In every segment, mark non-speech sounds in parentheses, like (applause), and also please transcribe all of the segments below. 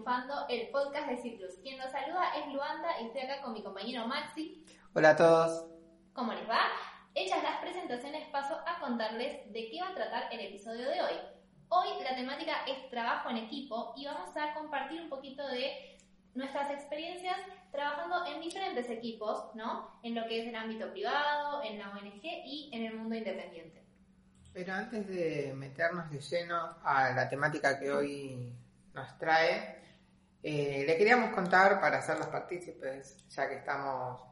Triunfando, el podcast de Citrus. Quien nos saluda es Luanda y estoy acá con mi compañero Maxi. Hola a todos. ¿Cómo les va? Hechas las presentaciones, paso a contarles de qué va a tratar el episodio de hoy. Hoy la temática es trabajo en equipo y vamos a compartir un poquito de nuestras experiencias trabajando en diferentes equipos, ¿no? En lo que es el ámbito privado, en la ONG y en el mundo independiente. Pero antes de meternos de lleno a la temática que hoy nos trae, eh, le queríamos contar para hacer los partícipes, ya que estamos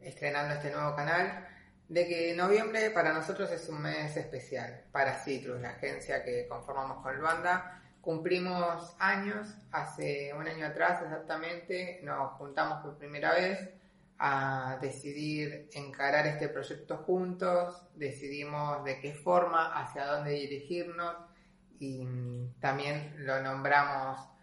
estrenando este nuevo canal, de que noviembre para nosotros es un mes especial para Citrus, la agencia que conformamos con Luanda. Cumplimos años, hace un año atrás exactamente, nos juntamos por primera vez a decidir encarar este proyecto juntos, decidimos de qué forma, hacia dónde dirigirnos y también lo nombramos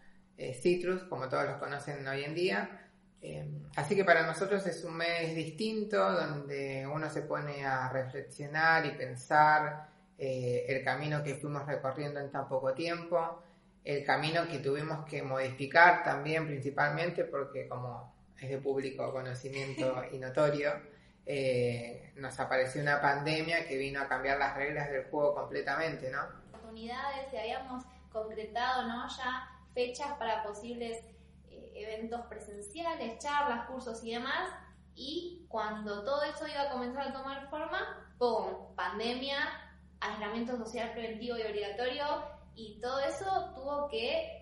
eh, Citrus, como todos los conocen hoy en día. Eh, así que para nosotros es un mes distinto donde uno se pone a reflexionar y pensar eh, el camino que fuimos recorriendo en tan poco tiempo, el camino que tuvimos que modificar también principalmente porque como es de público conocimiento (laughs) y notorio, eh, nos apareció una pandemia que vino a cambiar las reglas del juego completamente, ¿no? Oportunidades y habíamos concretado, ¿no? Ya fechas para posibles eh, eventos presenciales, charlas, cursos y demás. Y cuando todo eso iba a comenzar a tomar forma, ¡pum! Pandemia, aislamiento social preventivo y obligatorio, y todo eso tuvo que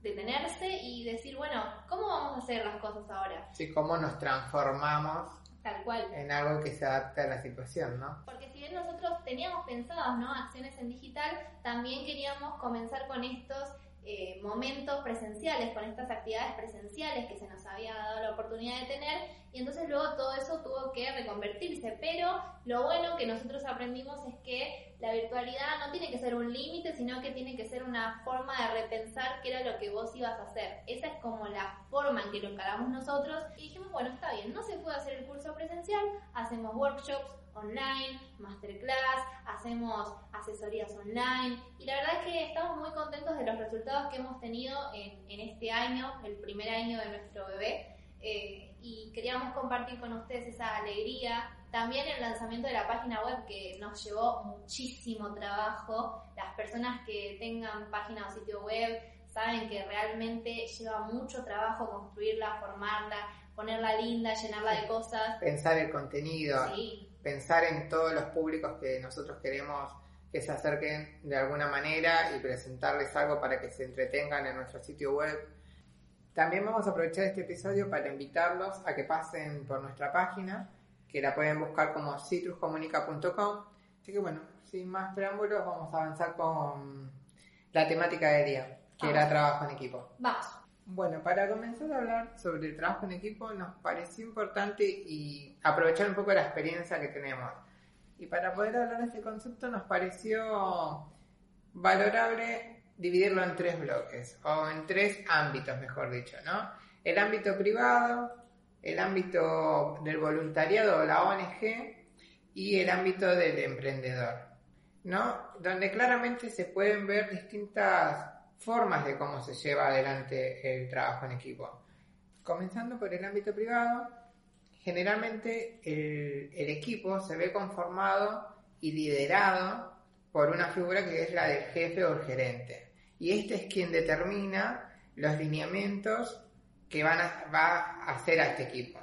detenerse y decir, bueno, ¿cómo vamos a hacer las cosas ahora? Sí, cómo nos transformamos Tal cual. en algo que se adapte a la situación, ¿no? Porque si bien nosotros teníamos pensados, ¿no? Acciones en digital, también queríamos comenzar con estos eh, momentos presenciales, con estas actividades presenciales que se nos había dado la oportunidad de tener, y entonces luego todo eso tuvo que reconvertirse. Pero lo bueno que nosotros aprendimos es que la virtualidad no tiene que ser un límite, sino que tiene que ser una forma de repensar qué era lo que vos ibas a hacer. Esa es como la forma en que lo encaramos nosotros, y dijimos, bueno, está bien, no se puede hacer el curso presencial, hacemos workshops online, masterclass, hacemos asesorías online y la verdad es que estamos muy contentos de los resultados que hemos tenido en, en este año, el primer año de nuestro bebé eh, y queríamos compartir con ustedes esa alegría. También el lanzamiento de la página web que nos llevó muchísimo trabajo. Las personas que tengan página o sitio web saben que realmente lleva mucho trabajo construirla, formarla, ponerla linda, llenarla de cosas. Pensar el contenido, Sí, pensar en todos los públicos que nosotros queremos que se acerquen de alguna manera y presentarles algo para que se entretengan en nuestro sitio web. También vamos a aprovechar este episodio para invitarlos a que pasen por nuestra página, que la pueden buscar como citruscomunica.com. Así que bueno, sin más preámbulos, vamos a avanzar con la temática del día, que era Vamos. trabajo en equipo. vamos. Bueno, para comenzar a hablar sobre el trabajo en equipo nos pareció importante y aprovechar un poco la experiencia que tenemos. Y para poder hablar de este concepto nos pareció valorable dividirlo en tres bloques, o en tres ámbitos, mejor dicho, ¿no? El ámbito privado, el ámbito del voluntariado o la ONG y el ámbito del emprendedor, ¿no? Donde claramente se pueden ver distintas formas de cómo se lleva adelante el trabajo en equipo. Comenzando por el ámbito privado, generalmente el, equipo se ve conformado y liderado por una figura que es la del jefe o el gerente. Y este es quien determina los lineamientos que van a, va a hacer a este equipo.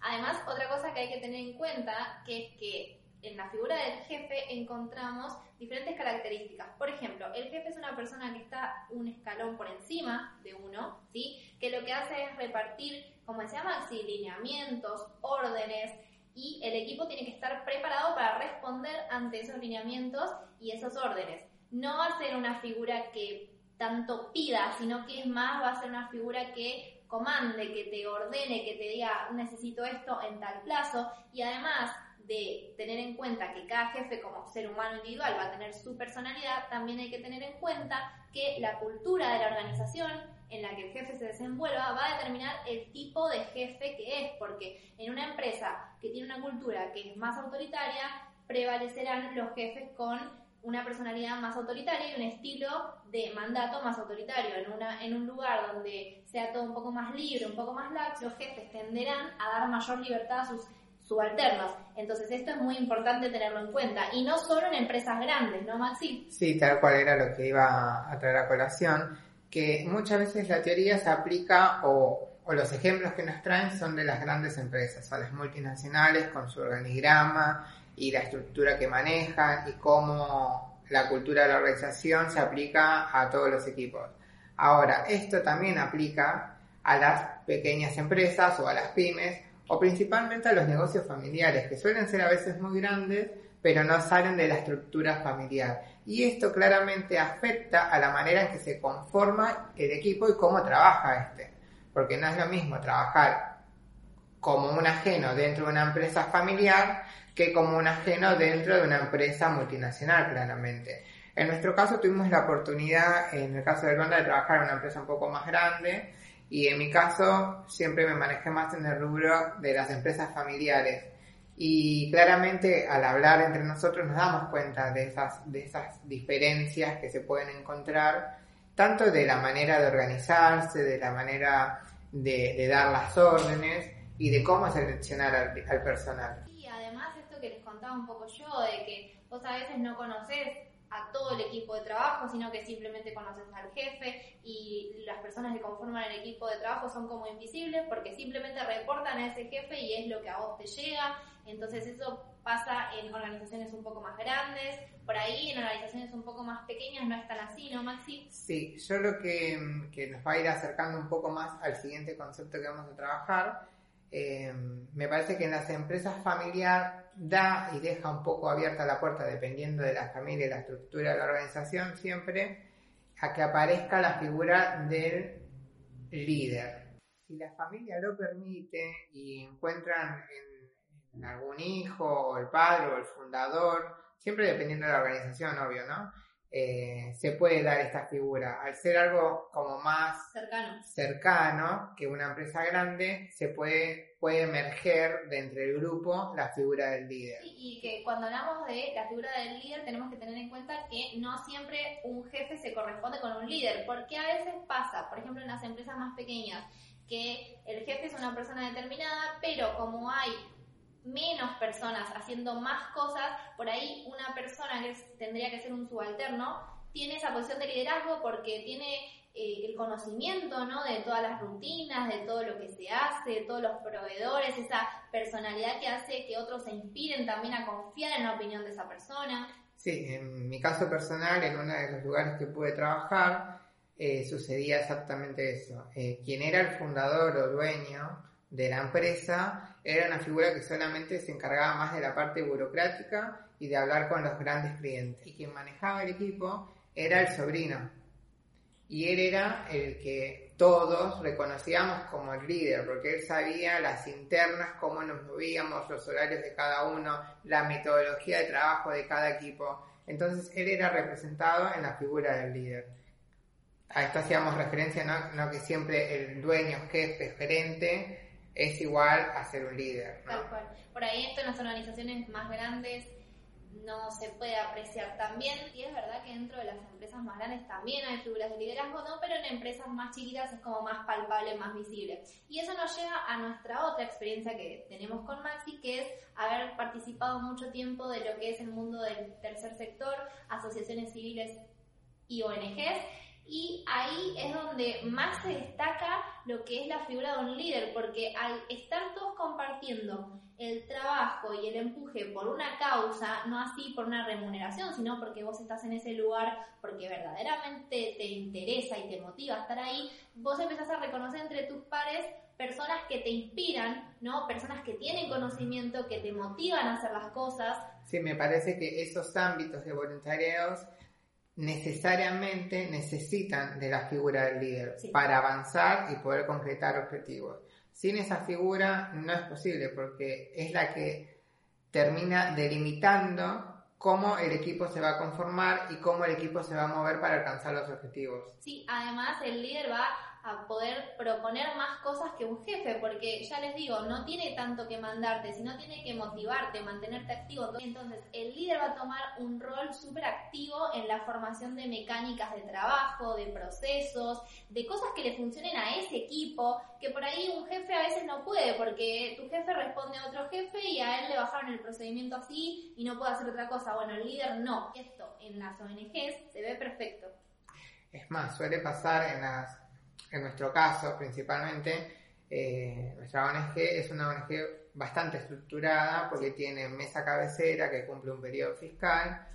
Además, otra cosa que hay que tener en cuenta, que es que en la figura del jefe encontramos diferentes características. Por ejemplo, el jefe es una persona que está un escalón por encima de uno, ¿sí? Que lo que hace es repartir, como decía Maxi, lineamientos, órdenes, y el equipo tiene que estar preparado para responder ante esos lineamientos y esos órdenes. No va a ser una figura que tanto pida, sino que es más, va a ser una figura que comande, que te ordene, que te diga necesito esto en tal plazo y además de tener en cuenta que cada jefe como ser humano individual va a tener su personalidad, también hay que tener en cuenta que la cultura de la organización en la que el jefe se desenvuelva va a determinar el tipo de jefe que es, porque en una empresa que tiene una cultura que es más autoritaria, prevalecerán los jefes con una personalidad más autoritaria y un estilo de mandato más autoritario. En, una, en un lugar donde sea todo un poco más libre, un poco más lax, los jefes tenderán a dar mayor libertad a sus subalternos. Entonces esto es muy importante tenerlo en cuenta. Y no solo en empresas grandes, ¿no, Maxi? Sí, tal cual era lo que iba a traer a colación, que muchas veces la teoría se aplica o, o los ejemplos que nos traen son de las grandes empresas, a las multinacionales con su organigrama y la estructura que manejan y cómo la cultura de la organización se aplica a todos los equipos. Ahora, esto también aplica a las pequeñas empresas o a las pymes o principalmente a los negocios familiares, que suelen ser a veces muy grandes, pero no salen de la estructura familiar. Y esto claramente afecta a la manera en que se conforma el equipo y cómo trabaja este. Porque no es lo mismo trabajar como un ajeno dentro de una empresa familiar que como un ajeno dentro de una empresa multinacional, claramente. En nuestro caso tuvimos la oportunidad, en el caso de Ronda, de trabajar en una empresa un poco más grande, y en mi caso siempre me manejé más en el rubro de las empresas familiares. Y claramente al hablar entre nosotros nos damos cuenta de esas, de esas diferencias que se pueden encontrar, tanto de la manera de organizarse, de la manera de, dar las órdenes y de cómo seleccionar al, personal. Y además esto que les contaba un poco yo, de que vos a veces no conocés a todo el equipo de trabajo, sino que simplemente conoces al jefe y las personas que conforman el equipo de trabajo son como invisibles porque simplemente reportan a ese jefe y es lo que a vos te llega. Entonces eso pasa en organizaciones un poco más grandes, por ahí en organizaciones un poco más pequeñas no es tan así, ¿no, Maxi? Sí, yo lo que, que nos va a ir acercando un poco más al siguiente concepto que vamos a trabajar, eh, me parece que en las empresas familiares da y deja un poco abierta la puerta, dependiendo de la familia y la estructura de la organización, siempre a que aparezca la figura del líder. Si la familia lo permite y encuentran en, algún hijo o el padre o el fundador, siempre dependiendo de la organización, obvio, ¿no? Eh, se puede dar esta figura. Al ser algo como más cercano. cercano que una empresa grande, se puede, puede emerger de entre el grupo la figura del líder. y que cuando hablamos de la figura del líder tenemos que tener en cuenta que no siempre un jefe se corresponde con un líder, porque a veces pasa, por ejemplo en las empresas más pequeñas, que el jefe es una persona determinada, pero como hay menos personas haciendo más cosas, por ahí una persona que tendría que ser un subalterno tiene esa posición de liderazgo porque tiene eh, el conocimiento ¿no? de todas las rutinas, de todo lo que se hace, de todos los proveedores, esa personalidad que hace que otros se inspiren también a confiar en la opinión de esa persona. Sí, en mi caso personal, en uno de los lugares que pude trabajar, eh, sucedía exactamente eso. Eh, quien era el fundador o dueño de la empresa era una figura que solamente se encargaba más de la parte burocrática y de hablar con los grandes clientes. Y quien manejaba el equipo era el sobrino. Y él era el que todos reconocíamos como el líder, porque él sabía las internas, cómo nos movíamos, los horarios de cada uno, la metodología de trabajo de cada equipo. Entonces él era representado en la figura del líder. A esto hacíamos referencia, ¿no? no que siempre el dueño, jefe, gerente es igual a ser un líder. Tal cual. Por ahí esto en las organizaciones más grandes no se puede apreciar también y es verdad que dentro de las empresas más grandes también hay figuras de liderazgo, ¿no? Pero en empresas más chiquitas es como más palpable, más visible. Y eso nos lleva a nuestra otra experiencia que tenemos con Maxi, que es haber participado mucho tiempo de lo que es el mundo del tercer sector, asociaciones civiles y ONGs y ahí es donde más se destaca lo que es la figura de un líder, porque al estar todos compartiendo el trabajo y el empuje por una causa, no así por una remuneración, sino porque vos estás en ese lugar porque verdaderamente te interesa y te motiva estar ahí, vos empezás a reconocer entre tus pares personas que te inspiran, ¿no? Personas que tienen conocimiento, que te motivan a hacer las cosas. Sí, me parece que esos ámbitos de voluntariados necesariamente necesitan de la figura del líder Sí. para avanzar y poder concretar objetivos. Sin esa figura no es posible porque es la que termina delimitando cómo el equipo se va a conformar y cómo el equipo se va a mover para alcanzar los objetivos. Sí, además el líder va a poder proponer más cosas que un jefe, porque ya les digo, no tiene tanto que mandarte, sino tiene que motivarte, mantenerte activo. Entonces, el líder va a tomar un rol súper activo en la formación de mecánicas de trabajo, de procesos, de cosas que le funcionen a ese equipo, que por ahí un jefe a veces no puede, porque tu jefe responde a otro jefe y a él le bajaron el procedimiento así y no puede hacer otra cosa. Bueno, el líder no. Esto en las ONGs se ve perfecto. Es más, suele pasar en, las, en nuestro caso principalmente, eh, nuestra ONG es una ONG bastante estructurada porque tiene mesa cabecera que cumple un periodo fiscal.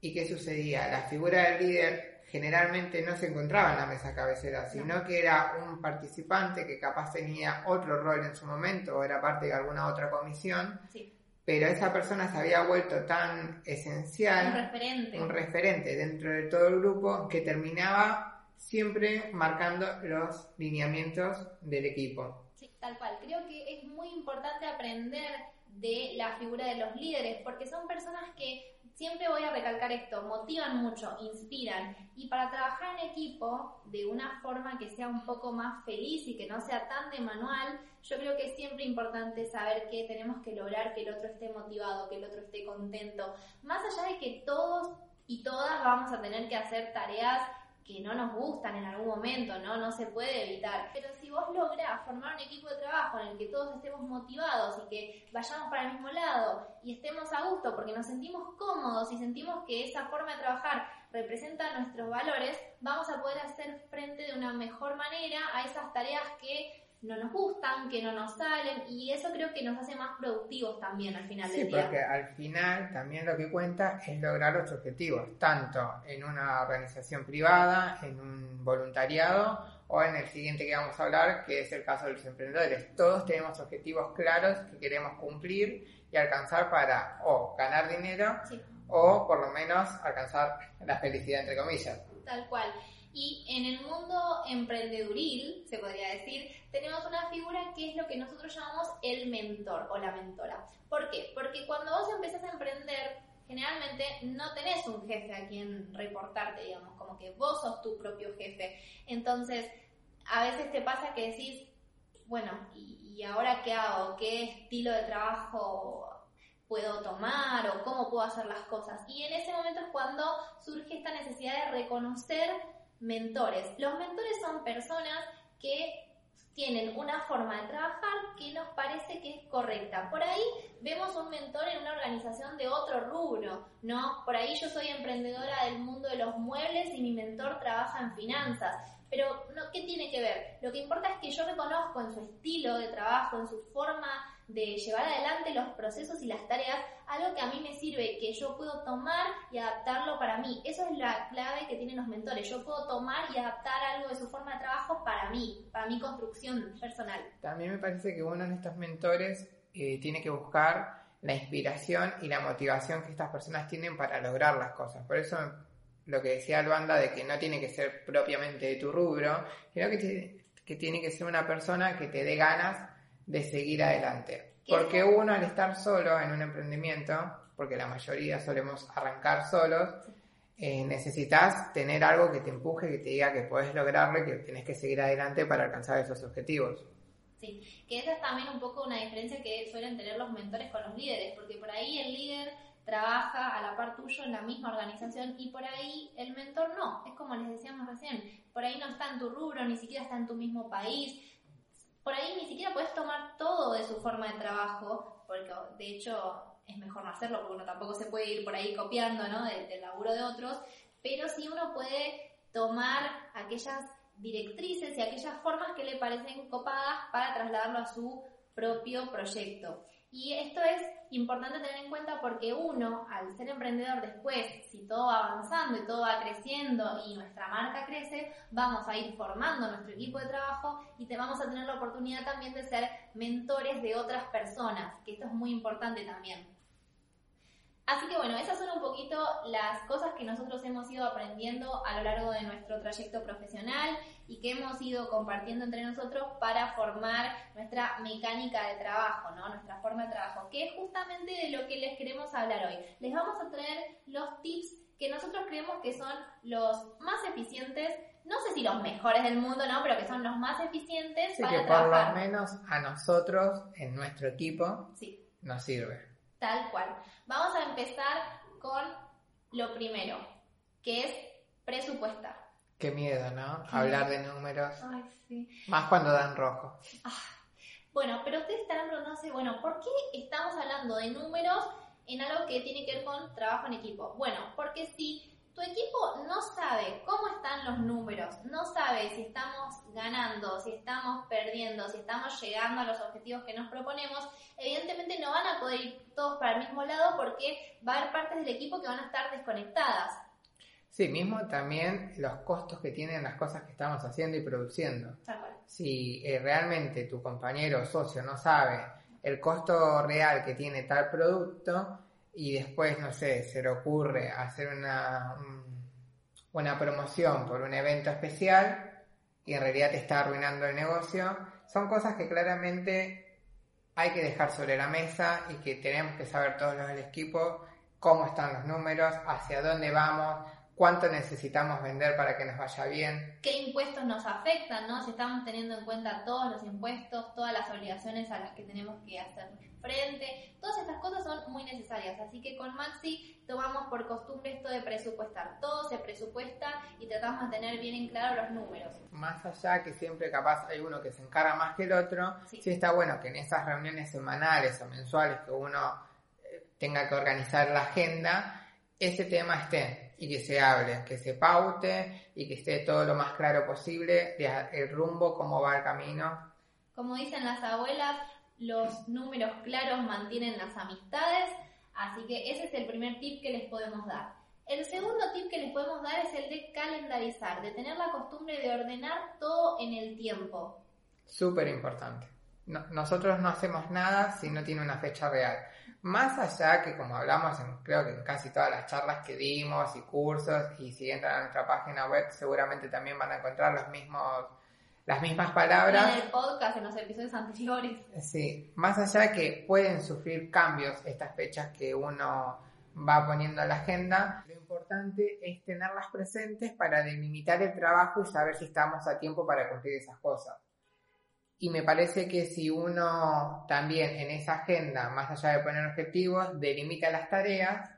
¿Y qué sucedía? La figura del líder generalmente no se encontraba en la mesa cabecera, sino que era un participante que capaz tenía otro rol en su momento o era parte de alguna otra comisión, Sí, pero esa persona se había vuelto tan esencial un referente. un referente dentro de todo el grupo que terminaba siempre marcando los lineamientos del equipo. Sí, tal cual. Creo que es muy importante aprender de la figura de los líderes, porque son personas que, siempre voy a recalcar esto, motivan mucho, inspiran, y para trabajar en equipo de una forma que sea un poco más feliz y que no sea tan de manual, yo creo que es siempre importante saber que tenemos que lograr que el otro esté motivado, que el otro esté contento, más allá de que todos y todas vamos a tener que hacer tareas que no nos gustan en algún momento, ¿no? No se puede evitar. Pero si vos lográs formar un equipo de trabajo en el que todos estemos motivados y que vayamos para el mismo lado y estemos a gusto porque nos sentimos cómodos y sentimos que esa forma de trabajar representa nuestros valores, vamos a poder hacer frente de una mejor manera a esas tareas que no nos gustan, que no nos salen y eso creo que nos hace más productivos también al final Sí, del día. porque al final también lo que cuenta es lograr los objetivos, tanto en una organización privada, en un voluntariado o en el siguiente que vamos a hablar, que es el caso de los emprendedores. Todos tenemos objetivos claros que queremos cumplir y alcanzar para o ganar dinero Sí. o por lo menos alcanzar la felicidad entre comillas. Tal cual. Y en el mundo emprendeduril, se podría decir, tenemos una figura que es lo que nosotros llamamos el mentor o la mentora. ¿Por qué? Porque cuando vos empezás a emprender, generalmente no tenés un jefe a quien reportarte, digamos, como que vos sos tu propio jefe. Entonces, a veces te pasa que decís, bueno, ¿y, y ahora qué hago? ¿Qué estilo de trabajo puedo tomar o cómo puedo hacer las cosas. Y en ese momento es cuando surge esta necesidad de reconocer mentores. Los mentores son personas que tienen una forma de trabajar que nos parece que es correcta. Por ahí vemos un mentor en una organización de otro rubro, ¿no? Por ahí yo soy emprendedora del mundo de los muebles y mi mentor trabaja en finanzas. Pero, ¿qué tiene que ver? Lo que importa es que yo reconozco en su estilo de trabajo, en su forma de llevar adelante los procesos y las tareas, algo que a mí me sirve, que yo puedo tomar y adaptarlo para mí. Eso es la clave que tienen los mentores. Yo puedo tomar y adaptar algo de su forma de trabajo para mí, para mi construcción personal. También me parece que uno de estos mentores eh, tiene que buscar la inspiración y la motivación que estas personas tienen para lograr las cosas. Por eso lo que decía Albanda de que no tiene que ser propiamente de tu rubro, sino que, que tiene que ser una persona que te dé ganas de seguir adelante. Porque uno al estar solo en un emprendimiento, porque la mayoría solemos arrancar solos, eh, necesitas tener algo que te empuje, que te diga que puedes lograrlo y que tienes que seguir adelante para alcanzar esos objetivos. Sí, que esa es también un poco una diferencia que suelen tener los mentores con los líderes, porque por ahí el líder trabaja a la par tuyo en la misma organización y por ahí el mentor no, es como les decíamos recién, por ahí no está en tu rubro, ni siquiera está en tu mismo país, por ahí ni siquiera puedes tomar todo de su forma de trabajo, porque de hecho es mejor no hacerlo, porque uno tampoco se puede ir por ahí copiando ¿no? del, del laburo de otros, pero sí uno puede tomar aquellas directrices y aquellas formas que le parecen copadas para trasladarlo a su propio proyecto. Y esto es importante tener en cuenta porque uno, al ser emprendedor después, si todo va avanzando y todo va creciendo y nuestra marca crece, vamos a ir formando nuestro equipo de trabajo y te vamos a tener la oportunidad también de ser mentores de otras personas, que esto es muy importante también. Así que bueno, esas son un poquito las cosas que nosotros hemos ido aprendiendo a lo largo de nuestro trayecto profesional y que hemos ido compartiendo entre nosotros para formar nuestra mecánica de trabajo, ¿no? Nuestra forma de trabajo, que es justamente de lo que les queremos hablar hoy. Les vamos a traer los tips que nosotros creemos que son los más eficientes, no sé si los mejores del mundo, ¿no? Pero que son los más eficientes Sí, para que por trabajar. lo menos a nosotros, en nuestro equipo, Sí. nos sirve. Tal cual. Vamos a empezar con lo primero, que es presupuestar. Qué miedo, ¿no? Qué Hablar de números, Ay, sí. más cuando dan rojo. Bueno, pero ustedes estarán preguntándose, bueno, ¿por qué estamos hablando de números en algo que tiene que ver con trabajo en equipo? Bueno, porque si tu equipo no sabe cómo están los números, no sabe si estamos ganando, si estamos perdiendo, si estamos llegando a los objetivos que nos proponemos, evidentemente no van a poder ir todos para el mismo lado porque va a haber partes del equipo que van a estar desconectadas. Sí, mismo también los costos que tienen las cosas que estamos haciendo y produciendo. Si eh, realmente tu compañero o socio no sabe el costo real que tiene tal producto y después, no sé, se le ocurre hacer una, un- una promoción por un evento especial y en realidad te está arruinando el negocio, son cosas que claramente hay que dejar sobre la mesa y que tenemos que saber todos los del equipo cómo están los números, hacia dónde vamos, cuánto necesitamos vender para que nos vaya bien. qué impuestos nos afectan, ¿no? Si estamos teniendo en cuenta todos los impuestos, todas las obligaciones a las que tenemos que hacer frente, todas estas cosas son muy necesarias. Así que con Maxi tomamos por costumbre esto de presupuestar. Todo se presupuesta y tratamos de tener bien en claro los números. Más allá que siempre capaz hay uno que se encarga más que el otro, Sí. sí, está bueno que en esas reuniones semanales o mensuales que uno eh, tenga que organizar la agenda, ese tema esté y que se hable, que se paute y que esté todo lo más claro posible de el rumbo, cómo va el camino. Como dicen las abuelas, los números claros mantienen las amistades, así que ese es el primer tip que les podemos dar. El segundo tip que les podemos dar es el de calendarizar, de tener la costumbre de ordenar todo en el tiempo. Súper importante. No- nosotros no hacemos nada si no tiene una fecha real. Más allá que como hablamos en, creo que en casi todas las charlas que dimos y cursos y si entran a nuestra página web seguramente también van a encontrar los mismos, las mismas palabras. En el podcast, en los episodios anteriores. Sí, más allá que pueden sufrir cambios estas fechas que uno va poniendo en la agenda, lo importante es tenerlas presentes para delimitar el trabajo y saber si estamos a tiempo para cumplir esas cosas. Y me parece que si uno también en esa agenda, más allá de poner objetivos, delimita las tareas,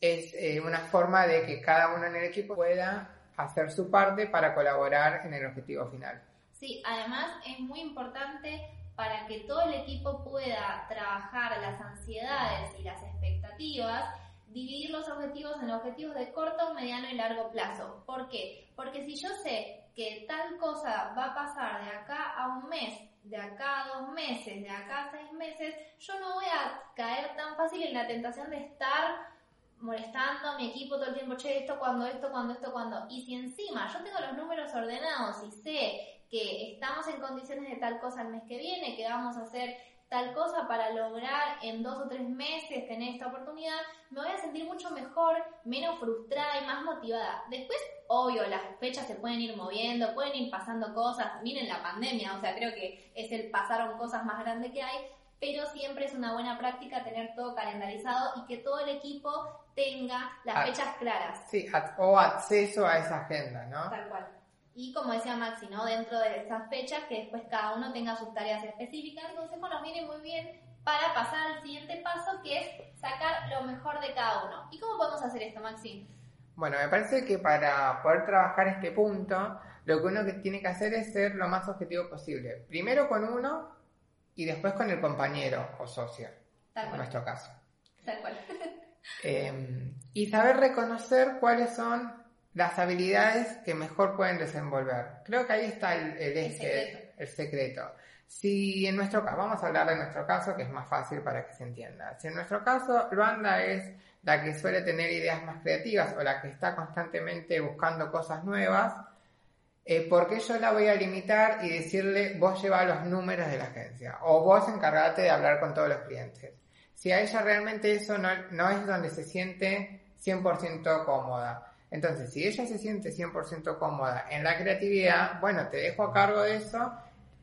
es eh, una forma de que cada uno en el equipo pueda hacer su parte para colaborar en el objetivo final. Sí, además es muy importante para que todo el equipo pueda trabajar las ansiedades y las expectativas, dividir los objetivos en objetivos de corto, mediano y largo plazo. ¿Por qué? Porque si yo sé que tal cosa va a pasar de acá a un mes, de acá a dos meses, de acá a seis meses, yo no voy a caer tan fácil en la tentación de estar molestando a mi equipo todo el tiempo, che, esto cuando, esto cuando, esto cuando. Y si encima yo tengo los números ordenados y sé que estamos en condiciones de tal cosa el mes que viene, que vamos a hacer tal cosa para lograr en dos o tres meses tener esta oportunidad, me voy a sentir mucho mejor, menos frustrada y más motivada. Después, obvio, las fechas se pueden ir moviendo, pueden ir pasando cosas, miren la pandemia, o sea, creo que es el pasaron cosas más grandes que hay, pero siempre es una buena práctica tener todo calendarizado y que todo el equipo tenga las Ah. fechas claras. Sí, o acceso a esa agenda, ¿no? Tal cual. Y como decía Maxi, ¿no? Dentro de esas fechas, que después cada uno tenga sus tareas específicas. El consejo nos viene muy bien para pasar al siguiente paso, que es sacar lo mejor de cada uno. ¿Y cómo podemos hacer esto, Maxi? Bueno, me parece que para poder trabajar este punto, lo que uno tiene que hacer es ser lo más objetivo posible. Primero con uno y después con el compañero o socio, Tal en cual. nuestro caso. Tal cual. Eh, y saber reconocer cuáles son las habilidades que mejor pueden desenvolver. Creo que ahí está el, el eje, secreto. el secreto. Si en nuestro caso, vamos a hablar de nuestro caso, que es más fácil para que se entienda. Si en nuestro caso Luanda es la que suele tener ideas más creativas o la que está constantemente buscando cosas nuevas, eh, ¿por qué yo la voy a limitar y decirle vos lleva los números de la agencia? O vos encargate de hablar con todos los clientes. si a ella realmente eso no, no es donde se siente 100% cómoda. Entonces, si ella se siente 100% cómoda en la creatividad, bueno, te dejo a cargo de eso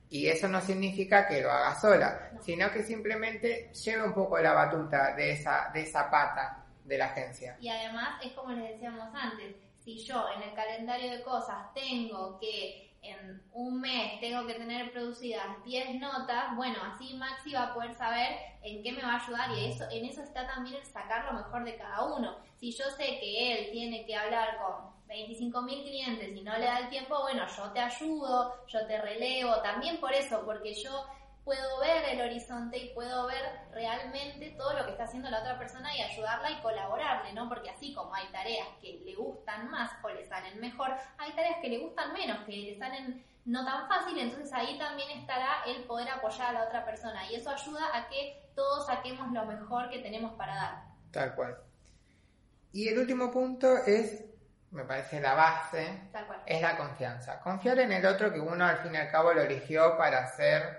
y eso no significa que lo haga sola, sino que simplemente lleve un poco la batuta de esa, de esa pata de la agencia. Y además es como les decíamos antes, si yo en el calendario de cosas tengo que en un mes tengo que tener producidas 10 notas, bueno, así Maxi va a poder saber en qué me va a ayudar y eso, en eso está también el sacar lo mejor de cada uno. Si yo sé que él tiene que hablar con 25 mil clientes y no le da el tiempo, bueno, yo te ayudo, yo te relevo, también por eso, porque yo puedo ver el horizonte y puedo ver realmente todo lo que está haciendo la otra persona y ayudarla y colaborarle, ¿no? Porque así como hay tareas que le gustan más o le salen mejor, hay tareas que le gustan menos, que le salen no tan fácil, entonces ahí también estará el poder apoyar a la otra persona y eso ayuda a que todos saquemos lo mejor que tenemos para dar. Tal cual. Y el último punto es, me parece la base, Tal cual. es la confianza. Confiar en el otro que uno al fin y al cabo lo eligió para ser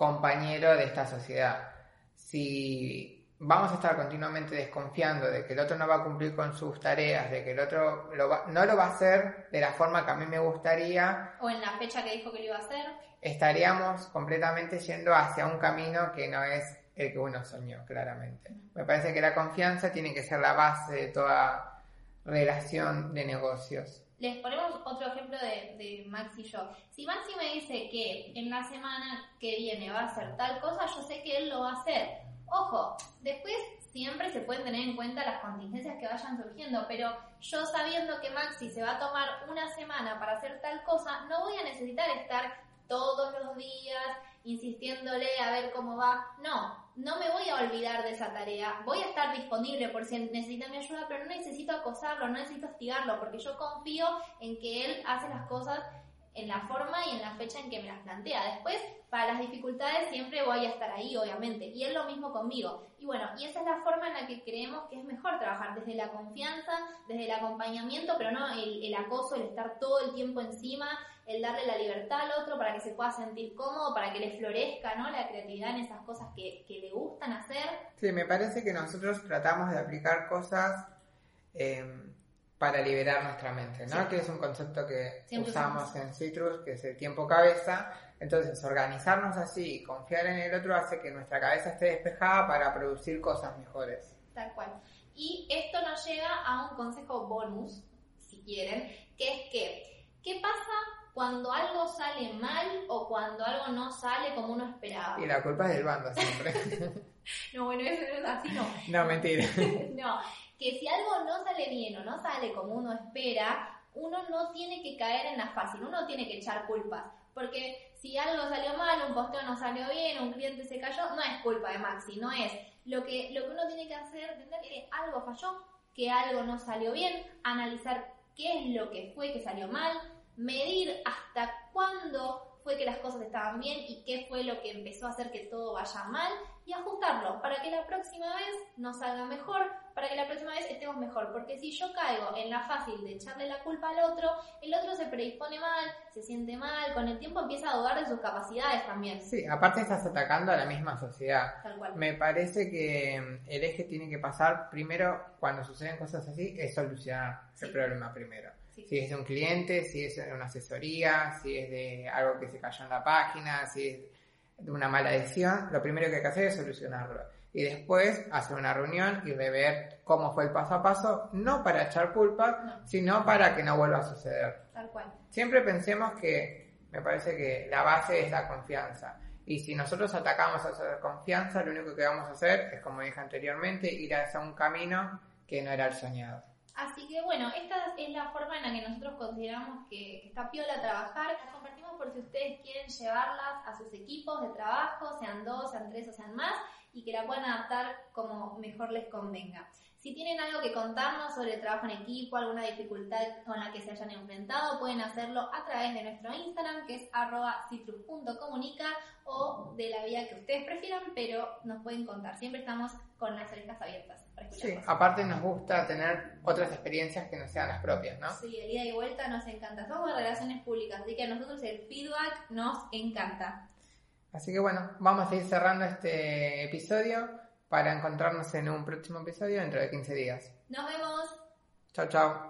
compañero de esta sociedad. Si vamos a estar continuamente desconfiando de que el otro no va a cumplir con sus tareas, de que el otro no lo va a hacer de la forma que a mí me gustaría, o en la fecha que dijo que lo iba a hacer, estaríamos completamente yendo hacia un camino que no es el que uno soñó, claramente. Me parece que la confianza tiene que ser la base de toda relación de negocios. Les ponemos otro ejemplo de, de Max y yo. Si Maxi me dice que en la semana que viene va a hacer tal cosa, yo sé que él lo va a hacer. Ojo, después siempre se pueden tener en cuenta las contingencias que vayan surgiendo, pero yo sabiendo que Maxi se va a tomar una semana para hacer tal cosa, no voy a necesitar estar todos los días insistiéndole a ver cómo va. No, no me voy a olvidar de esa tarea. Voy a estar disponible por si necesita mi ayuda, pero no necesito acosarlo, no necesito hostigarlo, porque yo confío en que él hace las cosas en la forma y en la fecha en que me las plantea. Después, para las dificultades siempre voy a estar ahí, obviamente. Y es lo mismo conmigo. Y bueno, y esa es la forma en la que creemos que es mejor trabajar, desde la confianza, desde el acompañamiento, pero no el, el acoso, el estar todo el tiempo encima, el darle la libertad al otro para que se pueda sentir cómodo, para que le florezca ¿no? la creatividad en esas cosas que, que le gustan hacer. Sí, me parece que nosotros tratamos de aplicar cosas eh, para liberar nuestra mente, ¿no? Sí. Que es un concepto que Siempre usamos en Citrus, que es el tiempo cabeza. Entonces, organizarnos así y confiar en el otro hace que nuestra cabeza esté despejada para producir cosas mejores. Tal cual. Y esto nos lleva a un consejo bonus, si quieren, que es que, ¿qué pasa cuando algo sale mal o cuando algo no sale como uno esperaba? Y la culpa es del bando siempre. (laughs) No, bueno, eso no es así, no. no, mentira. (laughs) No, que si algo no sale bien o no sale como uno espera, uno no tiene que caer en la fácil, uno tiene que echar culpas. Porque si algo salió mal, un posteo no salió bien, un cliente se cayó, no es culpa de Maxi, no es. Lo que, lo que uno tiene que hacer, entender que algo falló, que algo no salió bien, analizar qué es lo que fue que salió mal, medir hasta cuándo fue que las cosas estaban bien y qué fue lo que empezó a hacer que todo vaya mal y ajustarlo para que la próxima vez nos salga mejor, para que la próxima vez estemos mejor. Porque si yo caigo en la fácil de echarle la culpa al otro, el otro se predispone mal, se siente mal, con el tiempo empieza a dudar de sus capacidades también. Sí, aparte estás atacando a la misma sociedad. Tal cual. Me parece que mm, el eje tiene que pasar primero, cuando suceden cosas así, es solucionar Sí. el problema primero. Sí. Si es de un cliente, si es de una asesoría, si es de algo que se cayó en la página, si es de una mala decisión, lo primero que hay que hacer es solucionarlo. Y después hacer una reunión y rever cómo fue el paso a paso, no para echar culpas, No. sino para que no vuelva a suceder. Tal cual. Siempre pensemos que me parece que la base es la confianza. Y si nosotros atacamos a esa confianza, lo único que vamos a hacer es, como dije anteriormente, ir hacia un camino que no era el soñado. Así que bueno, esta es la forma en la que nosotros consideramos que, que está piola trabajar. Las compartimos por si ustedes quieren llevarlas a sus equipos de trabajo, sean dos, sean tres o sean más, y que la puedan adaptar como mejor les convenga. Si tienen algo que contarnos sobre el trabajo en equipo, alguna dificultad con la que se hayan enfrentado, pueden hacerlo a través de nuestro Instagram, que es arroba citrus.comunica, o de la vía que ustedes prefieran, pero nos pueden contar. Siempre estamos con las orejas abiertas Sí, aparte nos gusta tener otras experiencias que no sean las propias, ¿no? Sí, el ida y vuelta nos encanta. Somos relaciones públicas, así que a nosotros el feedback nos encanta. Así que bueno, vamos a ir cerrando este episodio. para encontrarnos en un próximo episodio dentro de 15 días. Nos vemos. Chao, chao.